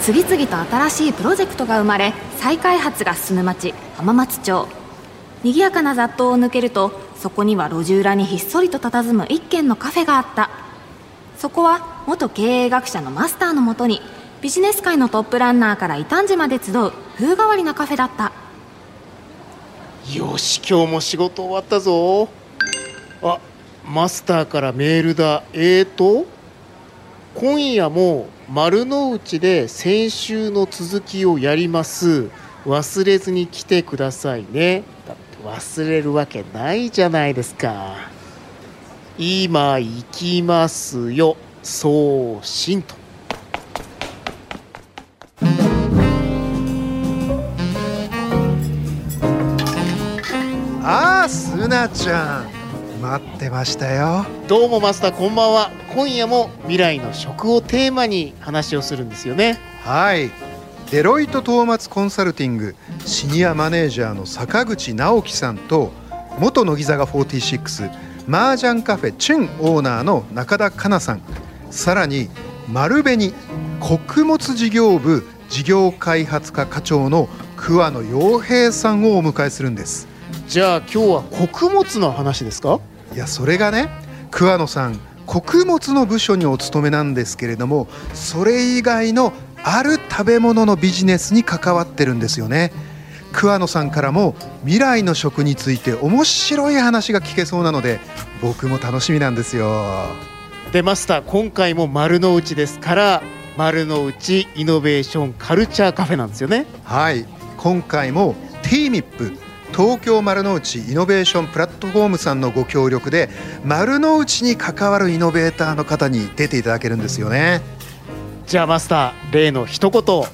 次々と新しいプロジェクトが生まれ再開発が進む町浜松町。賑やかな雑踏を抜けるとそこには路地裏にひっそりと佇む一軒のカフェがあった。そこは元経営学者のマスターのもとにビジネス界のトップランナーから異端児まで集う風変わりなカフェだった。よし今日も仕事終わったぞ。あマスターからメールだ。えーと今夜も丸の内で先週の続きをやります。忘れずに来てくださいね。だって忘れるわけないじゃないですか。今行きますよ。送信と。ああすなちゃん。待ってましたよ。どうもマスターこんばんは。今夜も未来の食をテーマに話をするんですよね。はい。デロイトトーマツコンサルティングシニアマネージャーの坂口直樹さんと元乃木坂46麻雀カフェチュンオーナーの中田香奈さん。さらに丸紅穀物事業部事業開発課課長の桑野洋平さんをお迎えするんです。じゃあ今日は穀物の話ですか？いやそれがね桑野さん穀物の部署にお勤めなんですけれどもそれ以外のある食べ物のビジネスに関わってるんですよね。桑野さんからも未来の食について面白い話が聞けそうなので僕も楽しみなんですよ。でマスター今回も丸の内ですから丸の内イノベーションカルチャーカフェなんですよね。はい。今回も TMIP 東京丸の内イノベーションプラットフォームさんのご協力で丸の内に関わるイノベーターの方に出ていただけるんですよね。じゃあマスター例の一言を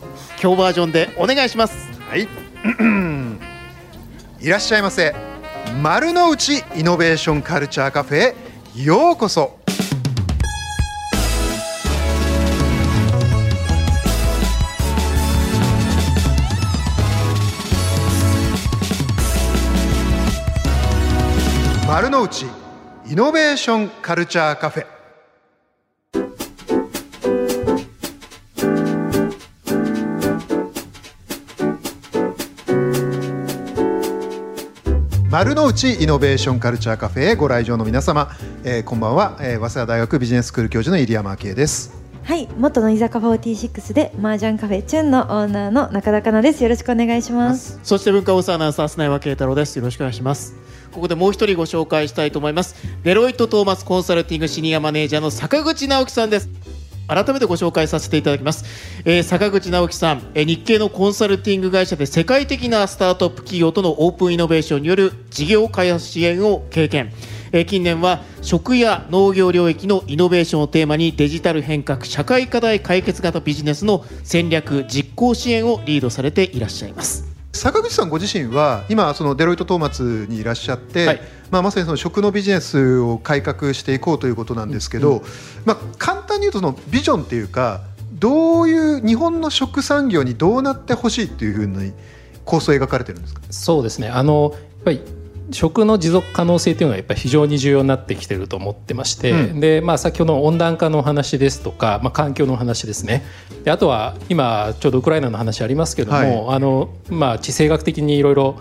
今日バージョンでお願いします。はい。いらっしゃいませ。丸の内イノベーションカルチャーカフェへようこそ丸の内イノベーションカルチャーカフェ。丸の内イノベーションカルチャーカフェへご来場の皆様、えー、こんばんは、えー、早稲田大学ビジネススクール教授の入山圭です。はい元乃木坂46で麻雀カフェチュンのオーナーの中田香奈です。よろしくお願いします。そして文化放送アナウンサー砂岩慶太郎です。よろしくお願いしますここでもう一人ご紹介したいと思います。デロイトトーマスコンサルティングシニアマネージャーの坂口直樹さんです。改めてご紹介させていただきます、えー、坂口直樹さん、えー、日系のコンサルティング会社で世界的なスタートアップ企業とのオープンイノベーションによる事業開発支援を経験。えー、近年は食や農業領域のイノベーションをテーマにデジタル変革社会課題解決型ビジネスの戦略実行支援をリードされていらっしゃいます。坂口さんご自身は今そのデロイトトーマツにいらっしゃって、はい、まあ、まさにその食のビジネスを改革していこうということなんですけど、うん、まあ、簡単に言うとそのビジョンっていうかどういう日本の食産業にどうなってほしいっていうふうに構想描かれてるんですか？そうですね。あのやっぱり食の持続可能性というのはやっぱり非常に重要になってきてると思ってまして、うん、でまあ、先ほどの温暖化の話ですとか、まあ、環境の話ですね。であとは今ちょうどウクライナの話ありますけども、はい、あのまあ、地政学的にいろいろ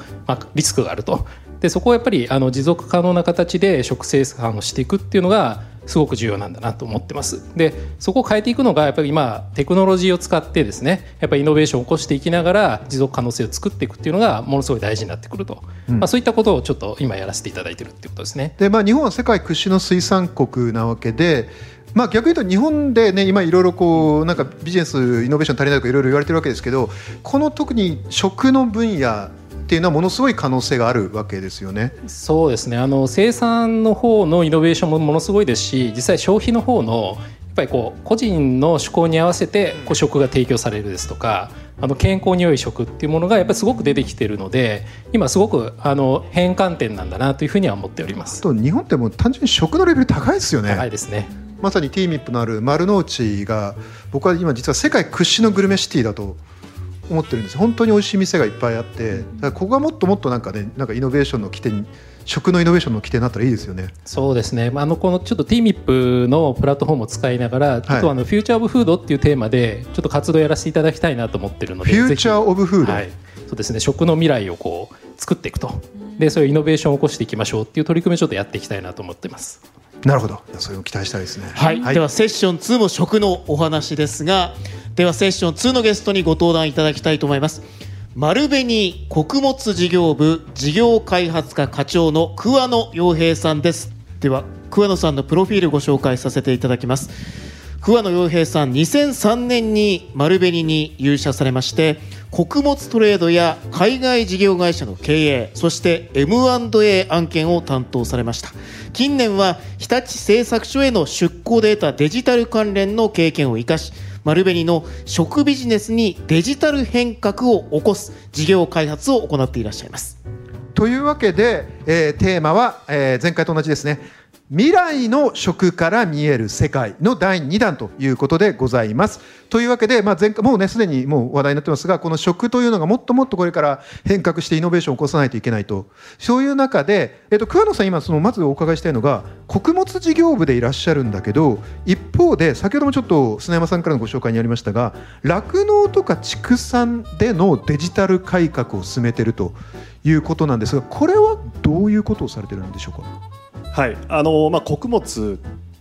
リスクがあると。でそこをやっぱりあの持続可能な形で食生産をしていくっていうのがすごく重要なんだなと思ってます。でそこを変えていくのがやっぱり今テクノロジーを使ってですねやっぱりイノベーションを起こしていきながら持続可能性を作っていくっていうのがものすごい大事になってくると、うん、まあ、そういったことをちょっと今やらせていただいてるっていうことですね。でまあ、日本は世界屈指の水産国なわけでまあ、逆に言うと日本で、ね、今いろいろこうなんかビジネスイノベーション足りないとかいろいろ言われてるわけですけどこの特に食の分野っていうのはものすごい可能性があるわけですよね。そうですね。あの生産の方のイノベーションもものすごいですし実際消費の方のやっぱりこう個人の趣向に合わせてこう食が提供されるですとかあの健康に良い食っていうものがやっぱりすごく出てきてるので今すごくあの変換点なんだなというふうには思っております。と日本ってもう単純に食のレベル高いですよね。高いですね。まさに TMIP のある丸の内が僕は今実は世界屈指のグルメシティだと思ってるんです本当に美味しい店がいっぱいあってだからここがもっともっとなんかねなんかイノベーションの起点に食のイノベーションの起点になったらいいですよね。そうですね、まあ、あのこのちょっと TMIP のプラットフォームを使いながら、ちょっとあのフューチャーオブフードっていうテーマでちょっと活動やらせていただきたいなと思ってるのでフューチャーオブフード、はい、そうですね。食の未来をこう作っていくと。でそういうイノベーションを起こしていきましょうっていう取り組みをちょっとやっていきたいなと思ってます。なるほど。それを期待したいですね。はい、ではセッション2も食のお話ですがではセッション2のゲストにご登壇いただきたいと思います。丸紅穀物事業部事業開発課課長の桑野洋平さんです。では桑野さんのプロフィールご紹介させていただきます。桑野洋平さん2003年に丸紅に入社されまして穀物トレードや海外事業会社の経営そして M&A 案件を担当されました。近年は日立製作所への出向で得たデジタル関連の経験を生かし丸紅の食ビジネスにデジタル変革を起こす事業開発を行っていらっしゃいます。というわけで、えー、テーマは、えー、前回と同じですね。未来の食から見える世界の第2弾ということでございます。というわけで、まあ、前回もうねすでにもう話題になってますがこの食というのがもっともっとこれから変革してイノベーションを起こさないといけないとそういう中で、えっと、桑野さん今そのまずお伺いしたいのが穀物事業部でいらっしゃるんだけど一方で先ほどもちょっと砂山さんからのご紹介にありましたが酪農とか畜産でのデジタル改革を進めてるということなんですがこれはどういうことをされてるんでしょうか？はい。あのまあ、穀物、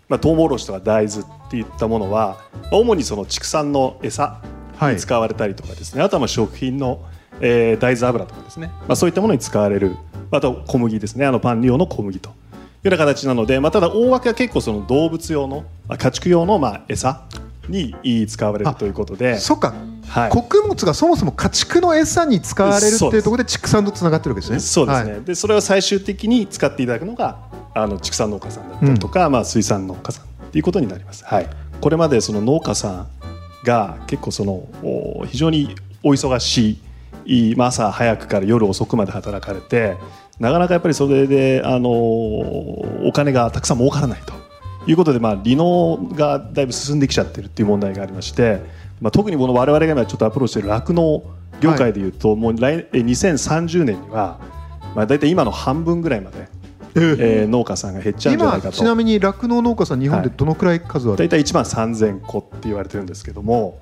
まあ、トウモロコシとか大豆っていったものは主にその畜産の餌に使われたりとかですね、はい、あとはまあ食品の、えー、大豆油とかですね、まあ、そういったものに使われる。あと小麦ですね。あのパン用の小麦と。いうような形なので、まあ、ただ大枠は結構その動物用の家畜用のまあ餌に使われるということで。そっか、はい、穀物がそもそも家畜の餌に使われるっていうところで畜産とつながってるわけですね。そうですね、はい、でそれを最終的に使っていただくのがあの畜産農家さんだったりとか、うん、まあ、水産農家さんということになります、はい、これまでその農家さんが結構その非常にお忙しい、まあ、朝早くから夜遅くまで働かれてなかなかやっぱりそれであのお金がたくさん儲からないということで、まあ、離農がだいぶ進んできちゃってるっていう問題がありまして、まあ、特にこの我々が今ちょっとアプローチしている酪農業界でいうと、はい、もう来2030年には、まあ、大体今の半分ぐらいまでえー、農家さんが減っちゃうんじゃないかと。ちなみに酪農農家さん日本でどのくらい数ある、はい、大体1万3000個って言われてるんですけども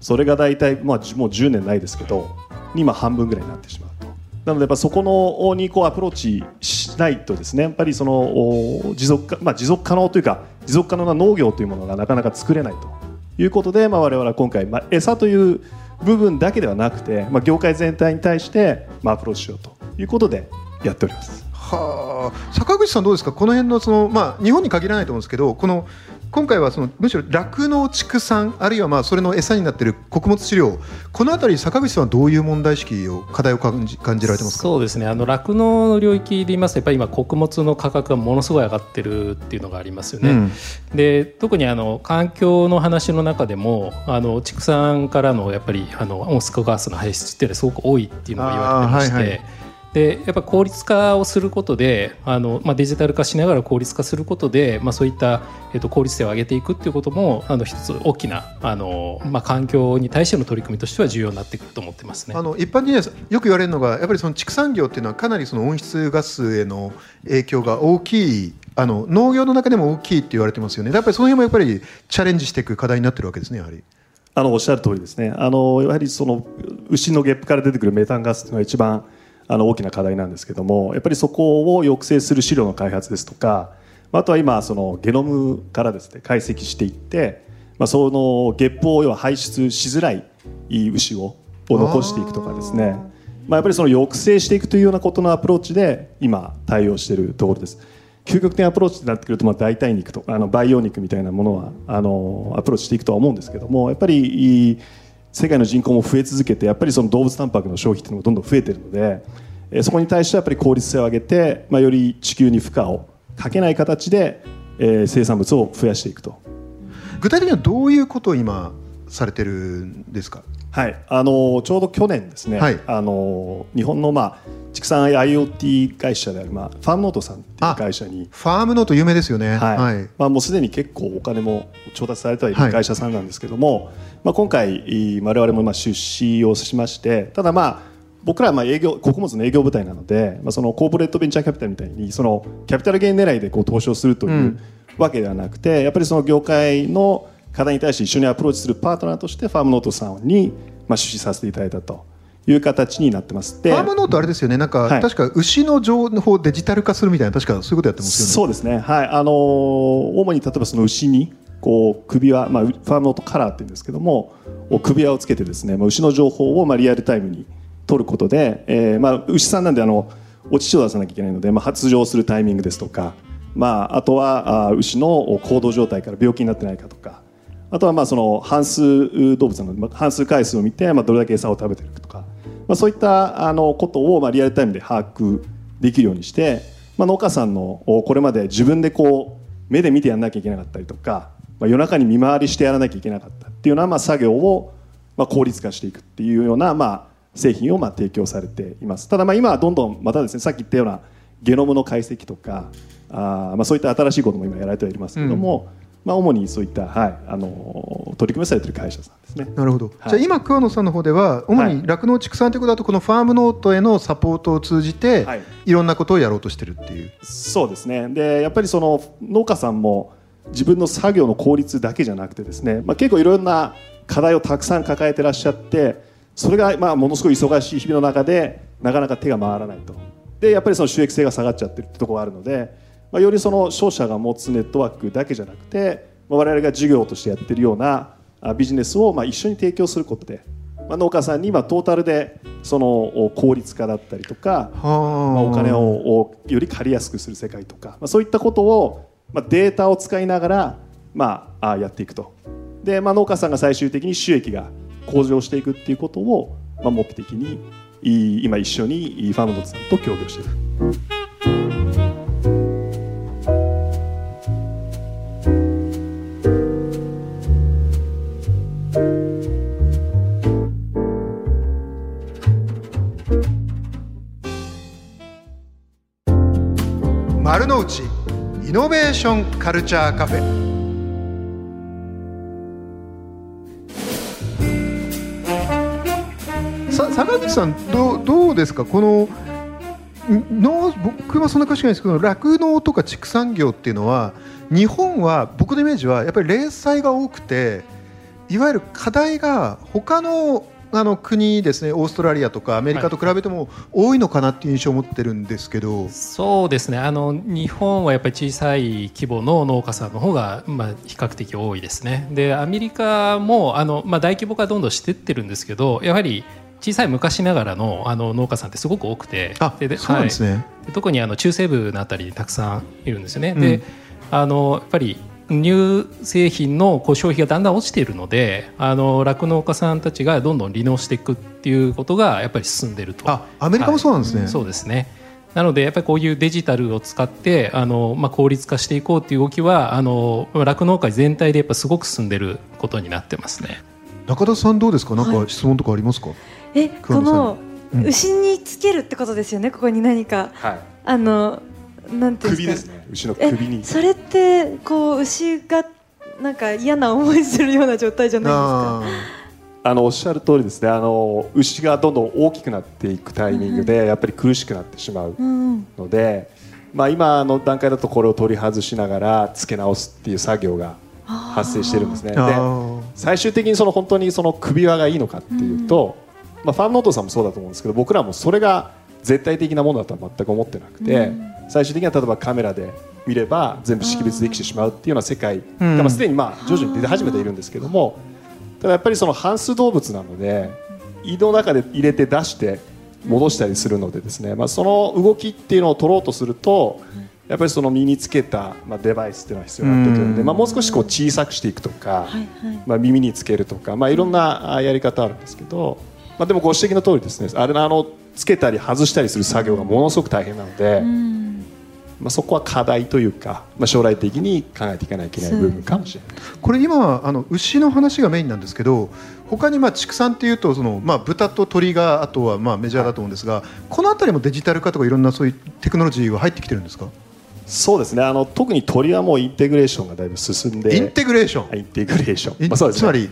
それが大体、まあ、もう10年ないですけど今半分ぐらいになってしまうと。なのでやっぱそこのにこうアプローチしないとですねやっぱりその持続,、まあ、持続可能というか持続可能な農業というものがなかなか作れないと。いうことで、まあ、我々は今回、まあ、餌という部分だけではなくて、まあ、業界全体に対して、まあ、アプローチしようということでやっております。はあ、坂口さんどうですか？この辺のその、まあ、日本に限らないと思うんですけどこの今回はそのむしろ酪農畜産あるいはまあそれの餌になっている穀物飼料この辺り坂口さんはどういう問題意識を課題を感じ感じられてますか？そうですねあの酪農の領域で言いますとやっぱり今穀物の価格がものすごい上がってるっていうのがありますよね。うん、で特にあの環境の話の中でもあの畜産からのやっぱりあの温室ガスの排出っていうのはすごく多いっていうのが言われてまして。でやっぱ効率化をすることであの、まあ、デジタル化しながら効率化することで、まあ、そういった、えっと、効率性を上げていくっていうこともあの一つ大きなあの、まあ、環境に対しての取り組みとしては重要になってくると思ってますね。あの一般に、ね、よく言われるのがやっぱりその畜産業っていうのはかなりその温室ガスへの影響が大きいあの農業の中でも大きいって言われてますよね。やっぱりその辺もやっぱりチャレンジしていく課題になってるわけですねやはり。あのおっしゃる通りですね。あのやはりその牛のゲップから出てくるメタンガスというのが一番あの大きな課題なんですけどもやっぱりそこを抑制する飼料の開発ですとかあとは今そのゲノムからですね解析していって、まあ、そのゲップを要は排出しづらい牛をを残していくとかですねまあ、やっぱりその抑制していくというようなことのアプローチで今対応しているところです。究極的アプローチになってくると、まあ、代替肉とかあの培養肉みたいなものはあのアプローチしていくとは思うんですけどもやっぱり世界の人口も増え続けてやっぱりその動物タンパクの消費っていうのもどんどん増えてるので、そこに対してやっぱり効率性を上げて、まあ、より地球に負荷をかけない形で、え生産物を増やしていくと。具体的にはどういうことを今されてるんですか？はい、あのちょうど去年ですね、はい。あの日本の、まあ、畜産 IoT 会社である、まあ、ファームノートさんっていう会社に、ファームノート有名ですよね。はい。はい。まあ、もうすでに結構お金も調達されてはいる会社さんなんですけども、まあ、今回い我々もまあ出資をしましてただまあ僕らはまあ営業穀物の営業部隊なので、まあ、そのコーポレートベンチャーキャピタルみたいにそのキャピタルゲイン狙いでこう投資をするといううん。わけではなくてやっぱりその業界の課題に対して一緒にアプローチするパートナーとしてファームノートさんにまあ出資させていただいたという形になってます。でファームノートあれですよね。なんか、はい確か牛の情報をデジタル化するみたいな確かそういうことやってますよね。そうですね、はいあのー主に例えばその牛にこう首輪、まあ、ファームノートカラーって言うんですけどもお首輪をつけてですね、まあ、牛の情報をまあリアルタイムに取ることで、えーまあ、牛さんなんであのお乳を出さなきゃいけないので、まあ、発情するタイミングですとか、まあ、あとはあ牛の行動状態から病気になってないかとかあとはまあその半数動物の半数回数を見て、まあ、どれだけ餌を食べているかとか、まあ、そういったあのことをまあリアルタイムで把握できるようにして、まあ、農家さんのこれまで自分でこう目で見てやらなきゃいけなかったりとか、まあ、夜中に見回りしてやらなきゃいけなかったっていうようなまあ作業をまあ効率化していくっていうようなまあ製品をまあ提供されています。ただまあ今はどんどんまたですねさっき言ったようなゲノムの解析とかあまあそういった新しいことも今やられてはいますけども、まあ、主にそういった、はい、あの取り組みをされている会社さんですね。なるほど。はいじゃあ今桑野さんの方では主に酪農畜産ということだとこのファームノートへのサポートを通じて、はいい、ろんなことをやろうとしてるっていう。そうですねでやっぱりその農家さんも自分の作業の効率だけじゃなくてですね、まあ、結構いろんな課題をたくさん抱えてらっしゃってそれがまあものすごい忙しい日々の中でなかなか手が回らないとでやっぱりその収益性が下がっちゃってるってところがあるので、まあ、よりその商社が持つネットワークだけじゃなくて、まあ、我々が事業としてやってるようなあビジネスをまあ一緒に提供することで、まあ、農家さんに今トータルでそのお効率化だったりとかまあ、はお金ををより借りやすくする世界とか、まあ、そういったことを、まあ、データを使いながら、まあ、あやっていくとで、まあ、農家さんが最終的に収益が向上していくっていうことを、まあ、目的にい今一緒にいファームドさんと協業している。カルチャーカフェ。坂口さんどうどうですか？この農僕はそんな詳しくないですけど酪農とか畜産業っていうのは日本は僕のイメージはやっぱり零細が多くていわゆる課題が他のあの国ですねオーストラリアとかアメリカと比べても多いのかなっていう印象を持ってるんですけど、そうですね。あの日本はやっぱり小さい規模の農家さんの方が、まあ、比較的多いですね。でアメリカもあの、まあ、大規模化どんどんしてってるんですけどやはり小さい昔ながらのあの農家さんってすごく多くて。あででそうなんですね、はい。で特にあの中西部のあたりにたくさんいるんですよね。うん。であのやっぱり乳製品のこう消費がだんだん落ちているのであの酪農家さんたちがどんどん利能していくっていうことがやっぱり進んでると。あアメリカもそうなんですね、はい。そうですね。なのでやっぱりこういうデジタルを使ってあの、まあ、効率化していこうっていう動きはあの酪農界全体でやっぱすごく進んでることになってますね。中田さんどうですか？なんはか質問とかありますか、え桑野さんこの、うん。牛につけるってことですよねここに何か。はい、あのなんていうん首ですか？ですね。牛のえ首に。それってこう牛がなんか嫌な思いするような状態じゃないですか？ああのおっしゃる通りですね。あの牛がどんどん大きくなっていくタイミングでやっぱり苦しくなってしまううん。うんので、まあ、今の段階だとこれを取り外しながら付け直すっていう作業が発生してるんですね。でーあー。最終的にその本当にその首輪がいいのかっていうと、まあ、ファンノートさんもそうだと思うんですけど僕らもそれが絶対的なものだとは全く思ってなくて、最終的には例えばカメラで見れば全部識別できてしまうっていうような世界。が、すでにまあ徐々に出始めているんですけどもただやっぱりその半数動物なので胃の中で入れて出して戻したりするのでですね、まあ、その動きっていうのを取ろうとするとやっぱりその身につけた、まあ、デバイスっていうのが必要になってくるので、うん。まあ、もう少しこう小さくしていくとか。まあ、耳につけるとか、まあ、いろんなあやり方あるんですけど、まあ、でもご指摘の通りですねあれのあのつけたり外したりする作業がものすごく大変なので、うん。まあ、そこは課題というか、まあ、将来的に考えていかないといけない部分かもしれない。これ今あの牛の話がメインなんですけど他にまあ畜産っていうとその、まあ、豚と鳥があとはまあメジャーだと思うんですが、この辺りもデジタル化とかいろんなそういうテクノロジーは入ってきてるんですか？そうですね。あの特に鳥はもうインテグレーションがだいぶ進んでインテグレーション。はいインテグレーションまあ、そうですね。つまり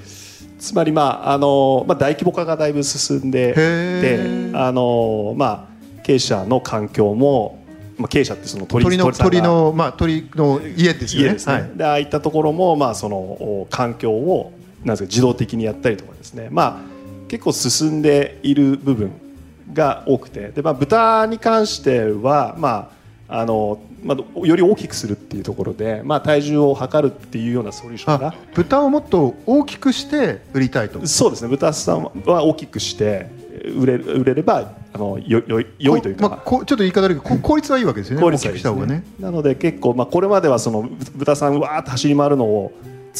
つまり、まああのまあ、大規模化がだいぶ進んでへであの、まあ、経営者の環境も、まあ、経営者ってその鳥鳥の鳥のまあ鳥の家ですよね。家ですね、はい。でああいったところも、まあ、そのお環境をなんですか自動的にやったりとかですね、まあ、結構進んでいる部分が多くて。で、まあ、豚に関しては、まああのまあ、より大きくするっていうところで、まあ、体重を測るっていうようなソリューションあが豚をもっと大きくして売りたいと。そうですね。豚さんは大きくして売れ売れればあのよよ良いというか、まあ、こうちょっと言い方悪いけどこ効率はいいわけですよね。効率大きくした方がね。なので結構、まあ、これまではそのぶ豚さんわーって走り回るのを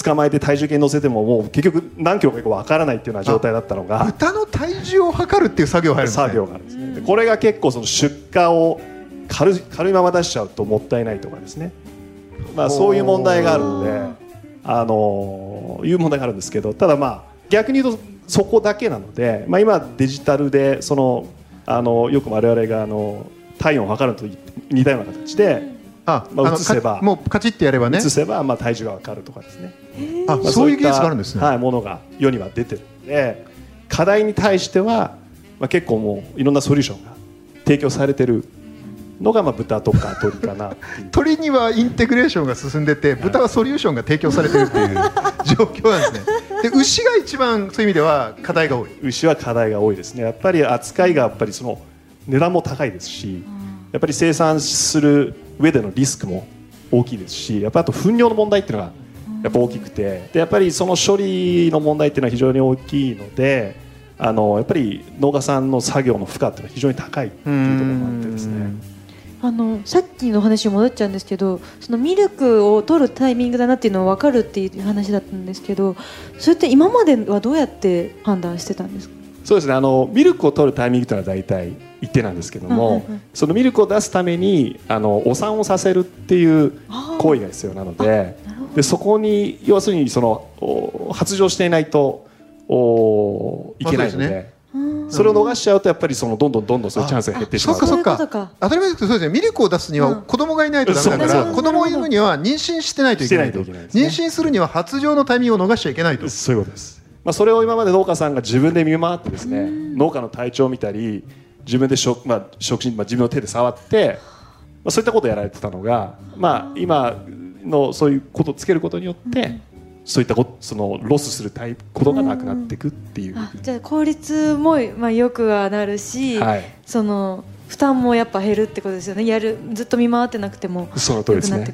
捕まえて体重計に乗せてももう結局何キロかわからないっていうような状態だったのが豚の体重を測るっていう作業入るんですね。作業があるんですね。でこれが結構その出荷を軽い軽いまま出しちゃうともったいないとかですね、まあ、そういう問題があるのであのいう問題があるんですけどただまあ逆に言うとそこだけなので、まあ、今デジタルでそのあのよく我々があの体温を測るのと似たような形であ、まあ移せばかもうカチッてやればね。移せばまあ体重が分かるとかですね、あまあそういう技術があるんですね、はい、ものが世には出てるので課題に対しては、まあ、結構もういろんなソリューションが提供されてるのがまあ豚とか鳥かな 鳥にはインテグレーションが進んでて豚はソリューションが提供されてるっていう 状況なんですね。で牛が一番そういう意味では課題が多い。牛は課題が多いですね。やっぱり扱いがやっぱりその値段も高いですしやっぱり生産する上でのリスクも大きいですしやっぱりあと糞尿の問題っていうのがやっぱ大きくて。でやっぱりその処理の問題っていうのは非常に大きいのであのやっぱり農家さんの作業の負荷っていうのは非常に高いっていうところもあってですねあのさっきの話に戻っちゃうんですけどそのミルクを取るタイミングだなっていうのは分かるっていう話だったんですけどそれって今まではどうやって判断してたんですか？そうですね。あのミルクを取るタイミングというのは大体一定なんですけども、はいはいはいそのミルクを出すためにあのお産をさせるっていう行為が必要なのででそこに要するにそのお発情していないとおいけないので,、まあそれを逃しちゃうとやっぱりそのどんどんどんどんそういうチャンスが減ってしまう。そっかそっか。か。当たり前ですけどそうですね。ミルクを出すにはうん。子供がいないとダメだかそうそうら子供を産むには妊娠してないといけないと。妊娠するには発情のタイミングを逃しちゃいけないと。そういうことです、まあ、それを今まで農家さんが自分で見回ってですね農家の体調を見たり自分で食,、まあ、食品、まあ、自分の手で触って、まあ、そういったことをやられてたのが、まあ、今のそういうことをつけることによって、そういったこそのロスするタイプことがなくなっていくっていう、あじゃあ効率も、まあ、よくはなるし、はい。その負担もやっぱ減るってことですよね。やるずっと見回ってなくてもその通りですね。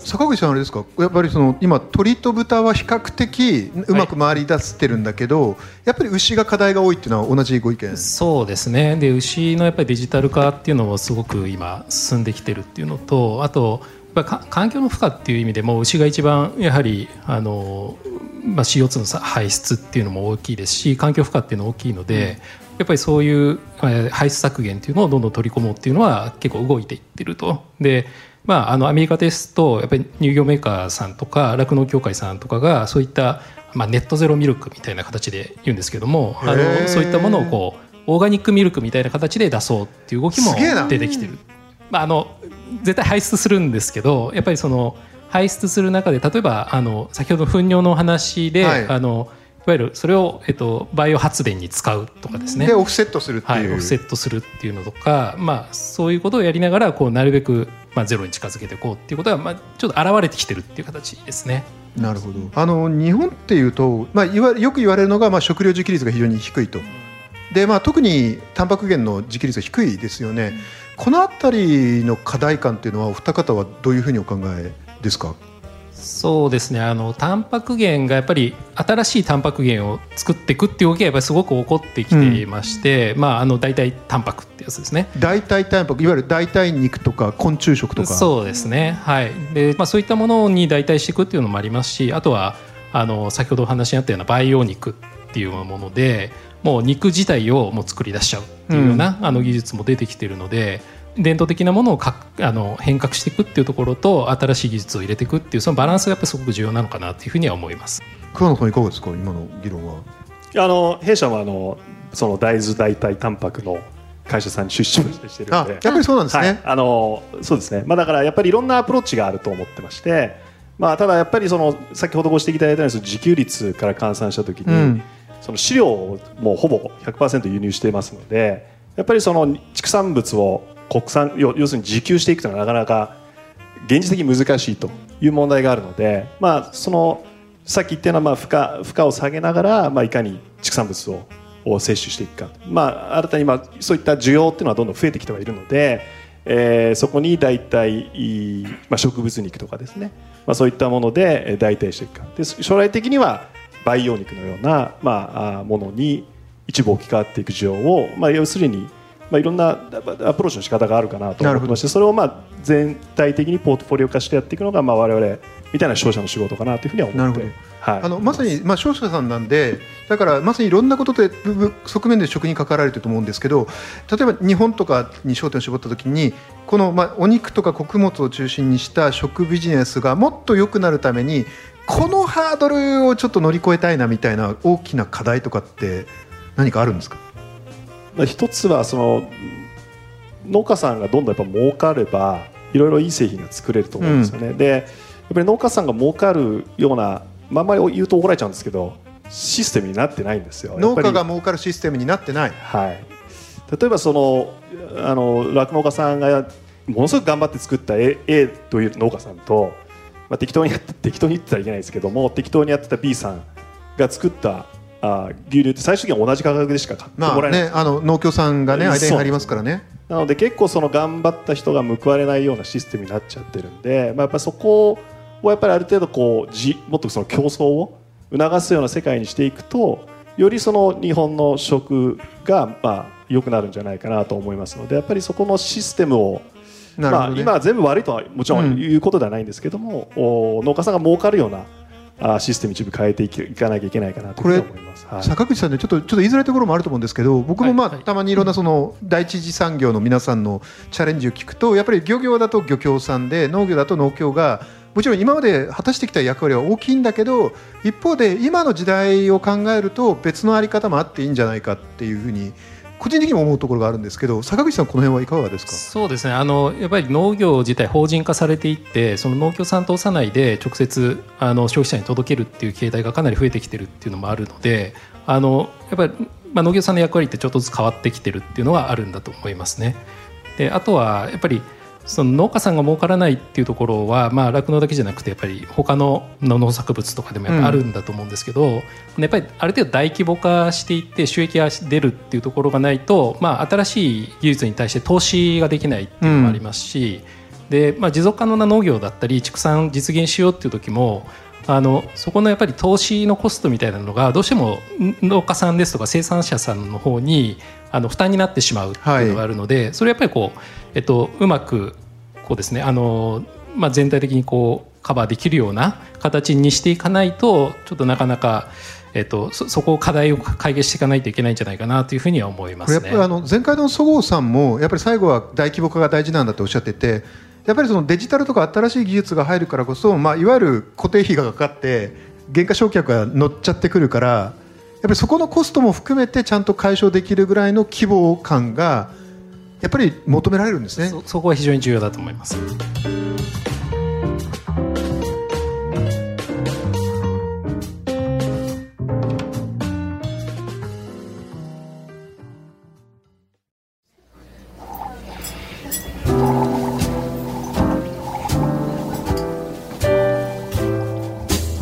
坂口さんあれですか？やっぱりその今鳥と豚は比較的うまく回り出してるんだけど、やっぱり牛が課題が多いっていうのは同じご意見？そうですね。で牛のやっぱりデジタル化っていうのもすごく今進んできてるっていうのとあとやっぱりか環境の負荷っていう意味でも牛が一番やはりあの、まあ、CO2 のさ排出っていうのも大きいですし環境負荷っていうのも大きいので、やっぱりそういうえー排出削減っていうのをどんどん取り込もうっていうのは結構動いていってると。でまあ、あのアメリカですとやっぱり乳業メーカーさんとか酪農協会さんとかがそういった、まあ、ネットゼロミルクみたいな形で言うんですけどもあのそういったものをこうオーガニックミルクみたいな形で出そうっていう動きも出てきてる。まあ、あの絶対排出するんですけどやっぱりその排出する中で例えばあの先ほど糞尿の話で、はい。あのいわゆるそれを、えっと、バイオ発電に使うとかですね。でオフセットするってはい、いう、オフセットするっていうのとか、まあ、そういうことをやりながらこうなるべく、まあ、ゼロに近づけていこうっていうことが、まあ、ちょっと現れてきてるっていう形ですね。なるほど。あの日本っていうと、まあ、いわよく言われるのが、まあ、食料自給率が非常に低いと。で、まあ、特にタンパク源の自給率が低いですよね、このあたりの課題感っていうのはお二方はどういうふうにお考えですか？そうですね。あのタンパク源がやっぱり新しいタンパク源を作っていくっていう動きがやっぱりすごく起こってきていまして、まああの大体タンパクってやつですね。代替タンパクいわゆる代替肉とか昆虫食とか。そうですね、はい。でまあ、そういったものに代替していくっていうのもありますしあとはあの先ほどお話にあったような培養肉っていうものでもう肉自体をもう作り出しちゃうっていうような、あの技術も出てきてるので伝統的なものをかあの変革していくっていうところと新しい技術を入れていくっていうそのバランスがやっぱりすごく重要なのかなというふうには思います。桑野さんいかがですか？今の議論は。あの弊社はあのその大豆代替タンパクの会社さんに出資をしてるあのでやっぱりそうなんですね、はい、あのそうですね、まあ、だからやっぱりいろんなアプローチがあると思ってまして、まあ、ただやっぱりその先ほどご指摘いただいたようにその自給率から換算したときに、うんその飼料をもうほぼ100%輸入していますのでやっぱりその畜産物を国産要するに自給していくというのはなかなか現実的に難しいという問題があるので、まあ、そのさっき言ったようなまあ負荷負荷を下げながら、まあ、いかに畜産物をを摂取していくか、まあ、新たに今そういった需要っていうのはどんどん増えてきてはいるので、えーそこに代替、いまあ、植物肉とかですね、まあ、そういったもので代替していくか。で将来的には培養肉のような、まあ、ものに一部置き換わっていく需要を、まあ、要するに、まあ、いろんなアプローチの仕方があるかなと思ってましてそれをまあ全体的にポートフォリオ化してやっていくのが、まあ、我々みたいな商社の仕事かなというふうには思ってなるほはい、あのまさに、まあ、商社さんなんでだからまさにいろんなことで部分側面で食に関わられてると思うんですけど例えば日本とかに焦点を絞った時にこの、まあ、お肉とか穀物を中心にした食ビジネスがもっと良くなるためにこのハードルをちょっと乗り越えたいなみたいな大きな課題とかって何かあるんですか？まあ一つはその農家さんがどんどんやっぱ儲かればいろいろいい製品が作れると思うんですよね、でやっぱり農家さんが儲かるような、まあ、あんまり言うと怒られちゃうんですけどシステムになってないんですよ。農家が儲かるシステムになってない。はい、例えばそのあの酪農家さんがものすごく頑張って作った A, A という農家さんと、まあ、適当にやって適当に言ってたらいけないですけども適当にやってた B さんが作ったあ牛乳って最終的には同じ価格でしか買ってまあもらえない、ねあの農協さんがねうん間に入りますからね。なので結構その頑張った人が報われないようなシステムになっちゃってるんで、まあ、やっぱりそこをやっぱりある程度こうじもっとその競争を促すような世界にしていくとよりその日本の食がまあ良くなるんじゃないかなと思いますのでやっぱりそこのシステムをまあ、今は全部悪いとはもちろうんん言うことではないんですけども、お農家さんが儲かるようなあシステム一部変えていかなきゃいけないかなと思います。はい。坂口さんねちょっとちょっと言いづらいところもあると思うんですけど僕もまあ、はいはいたまにいろんなその第一次産業の皆さんのチャレンジを聞くとやっぱり漁業だと漁協さんで農業だと農協がもちろん今まで果たしてきた役割は大きいんだけど一方で今の時代を考えると別のあり方もあっていいんじゃないかっていうふうに個人的にも思うところがあるんですけど坂口さんこの辺はいかがですか？そうですねあのやっぱり農業自体法人化されていってその農協さん通さないで直接あの消費者に届けるっていう形態がかなり増えてきてるっていうのもあるのであのやっぱり、まあ、農業さんの役割ってちょっとずつ変わってきてるっていうのはあるんだと思いますね。であとはやっぱりその農家さんが儲からないっていうところはまあ酪農だけじゃなくてやっぱり他の農作物とかでもやっぱあるんだと思うんですけど、やっぱりある程度大規模化していって収益が出るっていうところがないと、まあ、新しい技術に対して投資ができないっていうのもありますし、でまあ、持続可能な農業だったり畜産実現しようっていう時もあのそこのやっぱり投資のコストみたいなのがどうしてもん農家さんですとか生産者さんの方にあの負担になってしまうっていうのがあるので、それやっぱりこう、えっと、うまくこうですねあの、まあ、全体的にこうカバーできるような形にしていかないとちょっとなかなか、えっと、そそこを課題を解決していかないといけないんじゃないかなというふうには思いますねこれやっぱりあ。の前回のそごうさんもやっぱり最後は大規模化が大事なんだっておっしゃっててやっぱりそのデジタルとか新しい技術が入るからこそ、まあ、いわゆる固定費がかかって原価償却が乗っちゃってくるからやっぱりそこのコストも含めてちゃんと解消できるぐらいの規模感がやっぱり求められるんですね。そそこは非常に重要だと思います。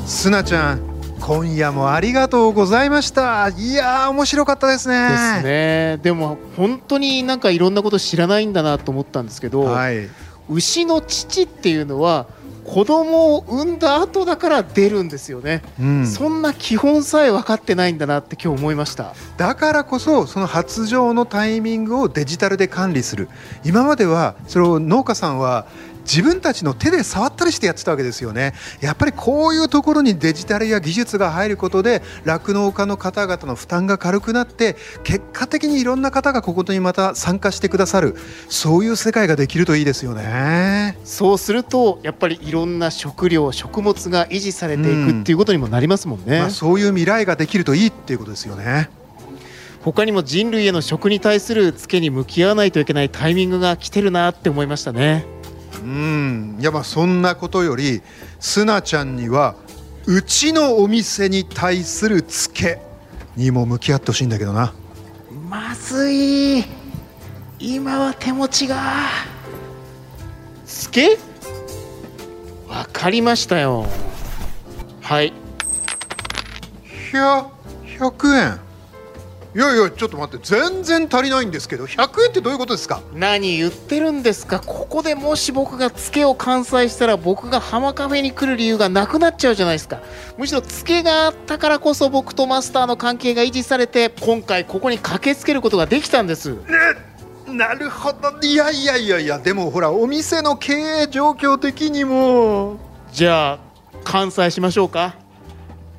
すなちゃん今夜もありがとうございました。いやー面白かったですね。ですね。でも本当になんかいろんなこと知らないんだなと思ったんですけど、はい。牛の乳っていうのは子供を産んだ後だから出るんですよね、うん、そんな基本さえ分かってないんだなって今日思いました。だからこそその発情のタイミングをデジタルで管理する。今まではそれを農家さんは自分たちの手で触ったりしてやってたわけですよね。やっぱりこういうところにデジタルや技術が入ることで酪農家の方々の負担が軽くなって結果的にいろんな方がここにまた参加してくださる。そういう世界ができるといいですよね。そうするとやっぱりいろんな食料食物が維持されていくっていうことにもなりますもんね、まあ、そういう未来ができるといいっていうことですよね。他にも人類への食に対するツケに向き合わないといけないタイミングが来てるなって思いましたねうん。いやまあそんなことよりすなちゃんにはうちのお店に対するツケにも向き合ってほしいんだけどな。まずい。今は手持ちが。ツケ？わかりましたよ。はい。ひゃ100円いやいやちょっと待って全然足りないんですけど100円ってどういうことですか？何言ってるんですか？ここでもし僕がツケを完済したら僕が浜カフェに来る理由がなくなっちゃうじゃないですか。むしろツケがあったからこそ僕とマスターの関係が維持されて今回ここに駆けつけることができたんです。なるほど。いやいやいやいやでもほらお店の経営状況的にも。じゃあ完済しましょうか？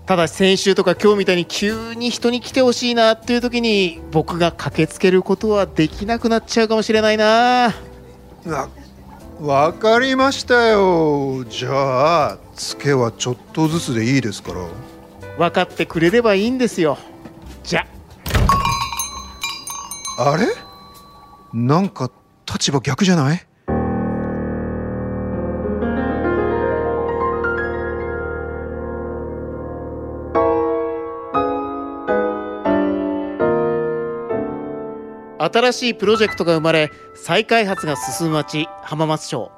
ただ先週とか今日みたいに急に人に来てほしいなっていう時に僕が駆けつけることはできなくなっちゃうかもしれないな。わわかりましたよ。じゃあツケはちょっとずつでいいですから。分かってくれればいいんですよ。じゃ。あれ？なんか立場逆じゃない？新しいプロジェクトが生まれ再開発が進む町浜松町。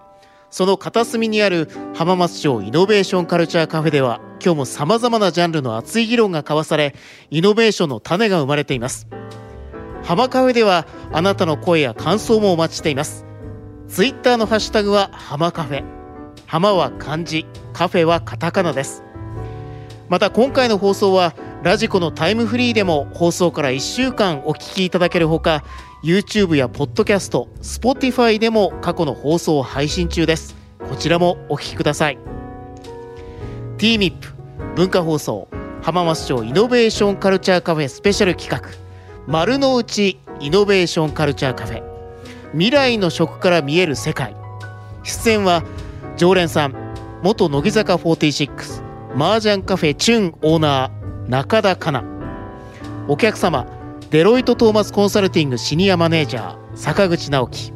その片隅にある浜松町イノベーションカルチャーカフェでは今日もさまざまなジャンルの熱い議論が交わされイノベーションの種が生まれています。浜カフェではあなたの声や感想もお待ちしています。ツイッターのハッシュタグは浜カフェ。浜は漢字カフェはカタカナです。また今回の放送はラジコのタイムフリーでも放送から1週間お聞きいただけるほか YouTube やポッドキャスト Spotify でも過去の放送を配信中です。こちらもお聞きください。TMIP 文化放送浜松町イノベーションカルチャーカフェスペシャル企画丸の内イノベーションカルチャーカフェ。未来の食から見える世界。出演は常連さん元乃木坂46麻雀カフェチュンオーナー中田香奈お客様デロイト・トーマスコンサルティングシニアマネージャー坂口直樹。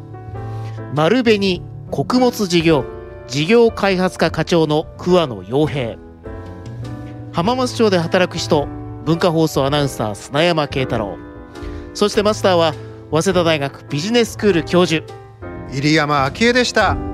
丸紅穀物事業事業開発課課長の桑野洋平。浜松町で働く人文化放送アナウンサー砂山慶太郎。そしてマスターは早稲田大学ビジネススクール教授。入山昭恵でした。